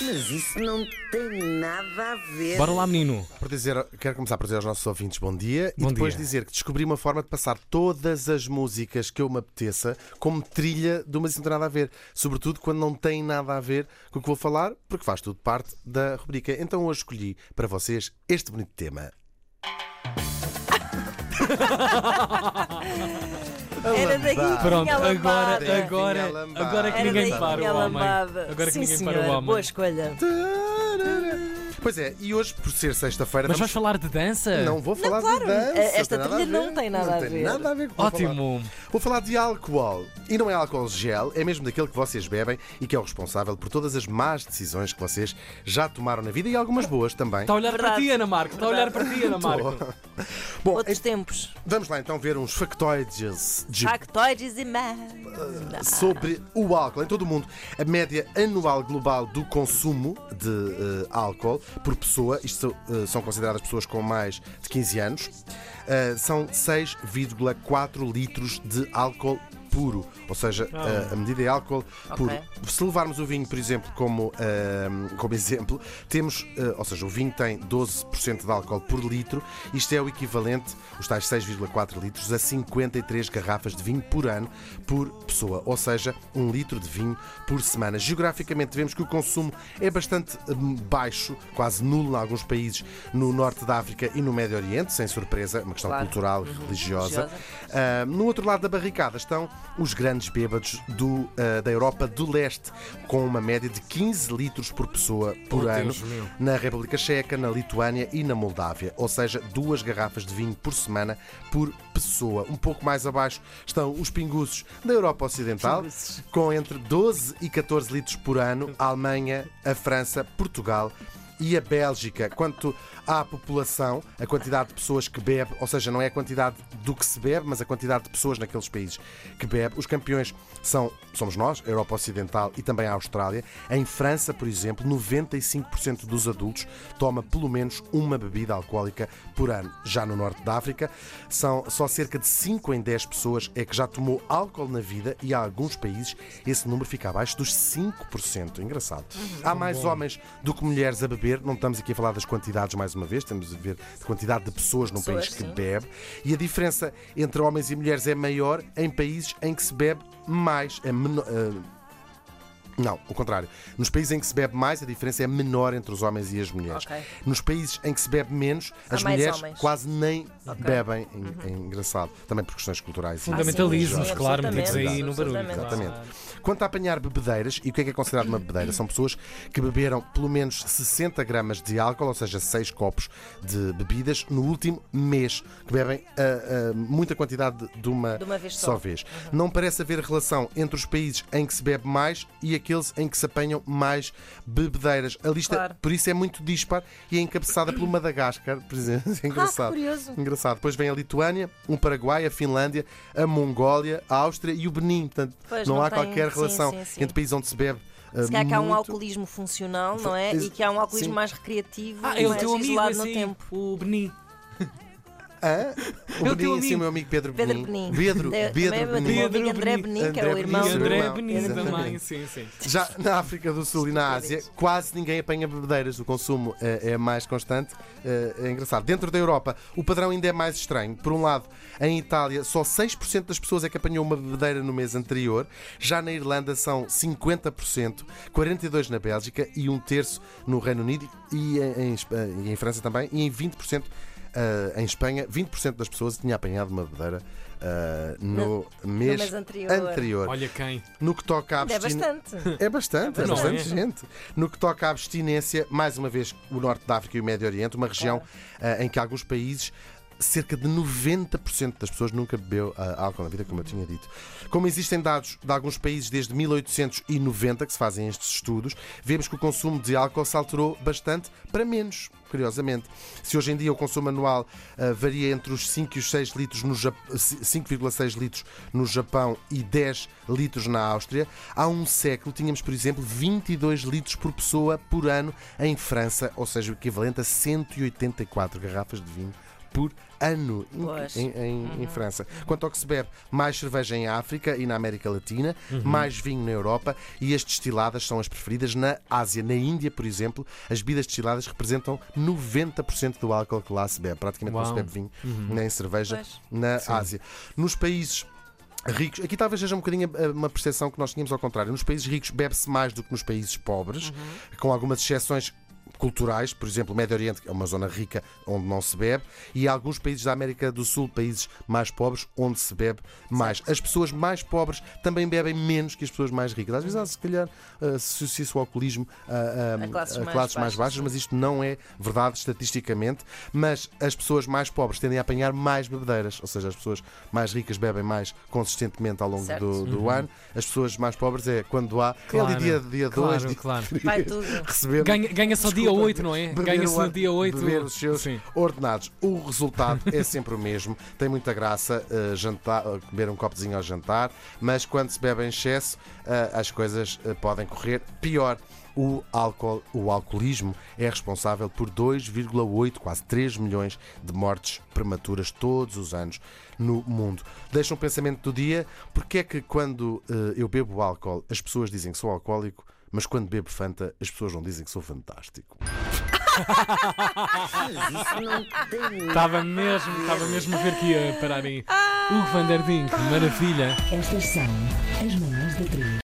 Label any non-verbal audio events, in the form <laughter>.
Mas isso não tem nada a ver. Bora lá, menino. Por dizer, quero começar por dizer aos nossos ouvintes bom dia Bom e depois dia. dizer que descobri uma forma de passar todas as músicas que eu me apeteça como trilha de uma que não tem nada a ver. Sobretudo quando não tem nada a ver com o que vou falar, porque faz tudo parte da rubrica. Então hoje escolhi para vocês este bonito tema. <laughs> Pronto, agora, lambada. agora, lambada. agora que Era ninguém para o a homem. lambada. Agora que Sim, ninguém senhor. para o homem. Boa escolha. Pois é, e hoje, por ser sexta-feira, Mas vamos- vais falar de dança? não vou falar claro, de dança. esta tem nada trilha a não ver. tem nada Não a tem ver. nada a ver com o que vou falar. Ótimo. Vou falar de álcool. E não é álcool gel, é mesmo daquele que vocês bebem e que é o responsável por todas as más decisões que vocês já tomaram na vida e algumas boas também. Está a olhar para Verdade. ti, Ana Marco. Está a olhar para ti, Ana Marco. <laughs> Bom, Outros tempos. vamos lá então ver uns factoides de Factoides e man. sobre o álcool em todo o mundo. A média anual global do consumo de eh, álcool por pessoa, isto eh, são consideradas pessoas com mais de 15 anos, são 6,4 litros de álcool puro, ou seja, eh, a medida é álcool puro. Se levarmos o vinho, por exemplo, como, eh, como exemplo, temos, eh, ou seja, o vinho tem 12% de álcool por litro, isto é o equivalente, os tais 6,4 litros, a 53 garrafas de vinho por ano por pessoa, ou seja, um litro de vinho por semana. Geograficamente, vemos que o consumo é bastante hum, baixo, quase nulo em alguns países no norte da África e no Médio Oriente, sem surpresa, uma questão Claro. cultural e religiosa. Religiosa. Ah, no outro lado da barricada estão os grandes bêbados do, ah, da Europa do Leste, com uma média de 15 litros por pessoa por Oh, ano na República Checa, na Lituânia e na Moldávia, ou seja, duas garrafas de vinho por semana por pessoa. Um pouco mais abaixo estão os pinguços da Europa Ocidental, com entre 12 e 14 litros por ano, a Alemanha, a França, Portugal e a Bélgica. Quanto à população, a quantidade de pessoas que bebe, ou seja, não é a quantidade do que se bebe, mas a quantidade de pessoas naqueles países que bebe. Os campeões são, somos nós, a Europa Ocidental e também a Austrália. Em França, por exemplo, 95% dos adultos toma pelo menos uma bebida alcoólica por ano. Já no norte da África, são só cerca de 5 em 10 pessoas é que já tomou álcool na vida e há alguns países esse número fica abaixo dos 5%. Engraçado. Há mais homens do que mulheres a beber, não estamos aqui a falar das quantidades mais uma vez, temos a ver a quantidade de pessoas num Pessoas, país que sim. bebe e a diferença entre homens e mulheres é maior em países em que se bebe mais, é menor. Não, o contrário. Nos países em que se bebe mais, a diferença é menor entre os homens e as mulheres. Ok. Nos países em que se bebe menos, Há as mulheres homens. quase nem Ok. bebem. É engraçado. Também por questões culturais. e Fundamentalismos, sim, claro, metidos aí no barulho. claro. Quanto a apanhar bebedeiras, e o que é que é considerado uma bebedeira? São pessoas que beberam pelo menos 60 gramas de álcool, ou seja, 6 copos de bebidas, no último mês, que bebem ah, ah, muita quantidade de uma, De uma vez só. vez. Não parece haver relação entre os países em que se bebe mais e aqueles em que se apanham mais bebedeiras. A lista, Claro. por isso, é muito dispar e é encabeçada pelo Madagascar, por exemplo. <laughs> É engraçado. curioso. Engraçado. Depois vem a Lituânia, o Paraguai, a Finlândia, a Mongólia, a Áustria e o Benin. Portanto, Pois, não, não há tem- qualquer sim, relação sim, sim. entre países onde se bebe. uh, Se calhar que há um alcoolismo funcional, não é? E que há um alcoolismo sim. mais recreativo, Ah, é mais isolado no assim, tempo. o Benin. Hã? O É Benin, sim, o meu amigo Pedro Pedro Benin. Pedro, Pedro também Benin. meu amigo Pedro André Benin. Benin, que é o irmão André irmão. Benin Pedro também. Sim, sim. Já na África do Sul e na Ásia, quase ninguém apanha bebedeiras. O consumo eh, é mais constante. eh, É engraçado. Dentro da Europa, o padrão ainda é mais estranho. Por um lado, em Itália, só 6% das pessoas é que apanhou uma bebedeira no mês anterior. Já na Irlanda, são 50%, 42% na Bélgica e um terço no Reino Unido e em, em Espa- e em França também. E em 20%. Eh, em Espanha, 20% das pessoas tinha apanhado uma bebedeira eh, no, mês mês anterior. anterior. Olha quem. No que toca à É abstinência. bastante. É bastante, é bastante é? gente. No que toca à abstinência, mais uma vez, o Norte da África e o Médio Oriente, uma região ah, em que alguns países. Cerca de 90% das pessoas nunca bebeu ah, álcool na vida, como eu tinha dito. Como existem dados de alguns países desde 1890 que se fazem estes estudos, vemos que o consumo de álcool se alterou bastante para menos, curiosamente. Se hoje em dia o consumo anual ah, varia entre os 5 e os 6 litros no Jap- 5,6 litros no Japão e 10 litros na Áustria, há um século tínhamos, por exemplo, 22 litros por pessoa por ano em França, ou seja, o equivalente a 184 garrafas de vinho por ano em- em, em- em França. Quanto ao que se bebe, mais cerveja em África e na América Latina, mais vinho na Europa e as destiladas são as preferidas na Ásia. Na Índia, por exemplo, as bebidas destiladas representam 90% do álcool que lá se bebe. Praticamente não se Uau. bebe vinho nem cerveja Pois. na Ásia. Nos países ricos, aqui talvez seja um bocadinho uma percepção que nós tínhamos ao contrário. Nos países ricos bebe-se mais do que nos países pobres, com algumas exceções culturais, por exemplo, o Médio Oriente, que é uma zona rica onde não se bebe, e alguns países da América do Sul, países mais pobres, onde se bebe mais. As pessoas mais pobres também bebem menos que as pessoas mais ricas. Às vezes, há, se calhar, associa-se o alcoolismo a, a- A classes a mais classes mais baixas, mas isto não é verdade estatisticamente. Mas as pessoas mais pobres tendem a apanhar mais bebedeiras, ou seja, as pessoas mais ricas bebem mais consistentemente ao longo Certo. do, do ano. As pessoas mais pobres é quando há. Uhum. Claro, é ali dia 2, dia claro, dia claro. <laughs> Vai tudo. receber. Ganha- Ganha-se ao dia Desculpa, 8, não é? Ganha-se o no dia 8. beber os seus Sim. ordenados. O resultado é <laughs> sempre o mesmo. Tem muita graça eh, jantar, eh, beber um copozinho ao jantar, mas quando se bebe em excesso, eh, as coisas podem correr pior. O álcool, o alcoolismo é responsável por 2,8, quase 3 milhões de mortes prematuras todos os anos no mundo. Deixa um pensamento do dia: porque é que quando eu bebo álcool as pessoas dizem que sou alcoólico, mas quando bebo Fanta as pessoas não dizem que sou fantástico? <laughs> Estava mesmo, estava mesmo a ver que ia parar aí. Hugo Van der Dink, maravilha. Estas são as manhãs da 3.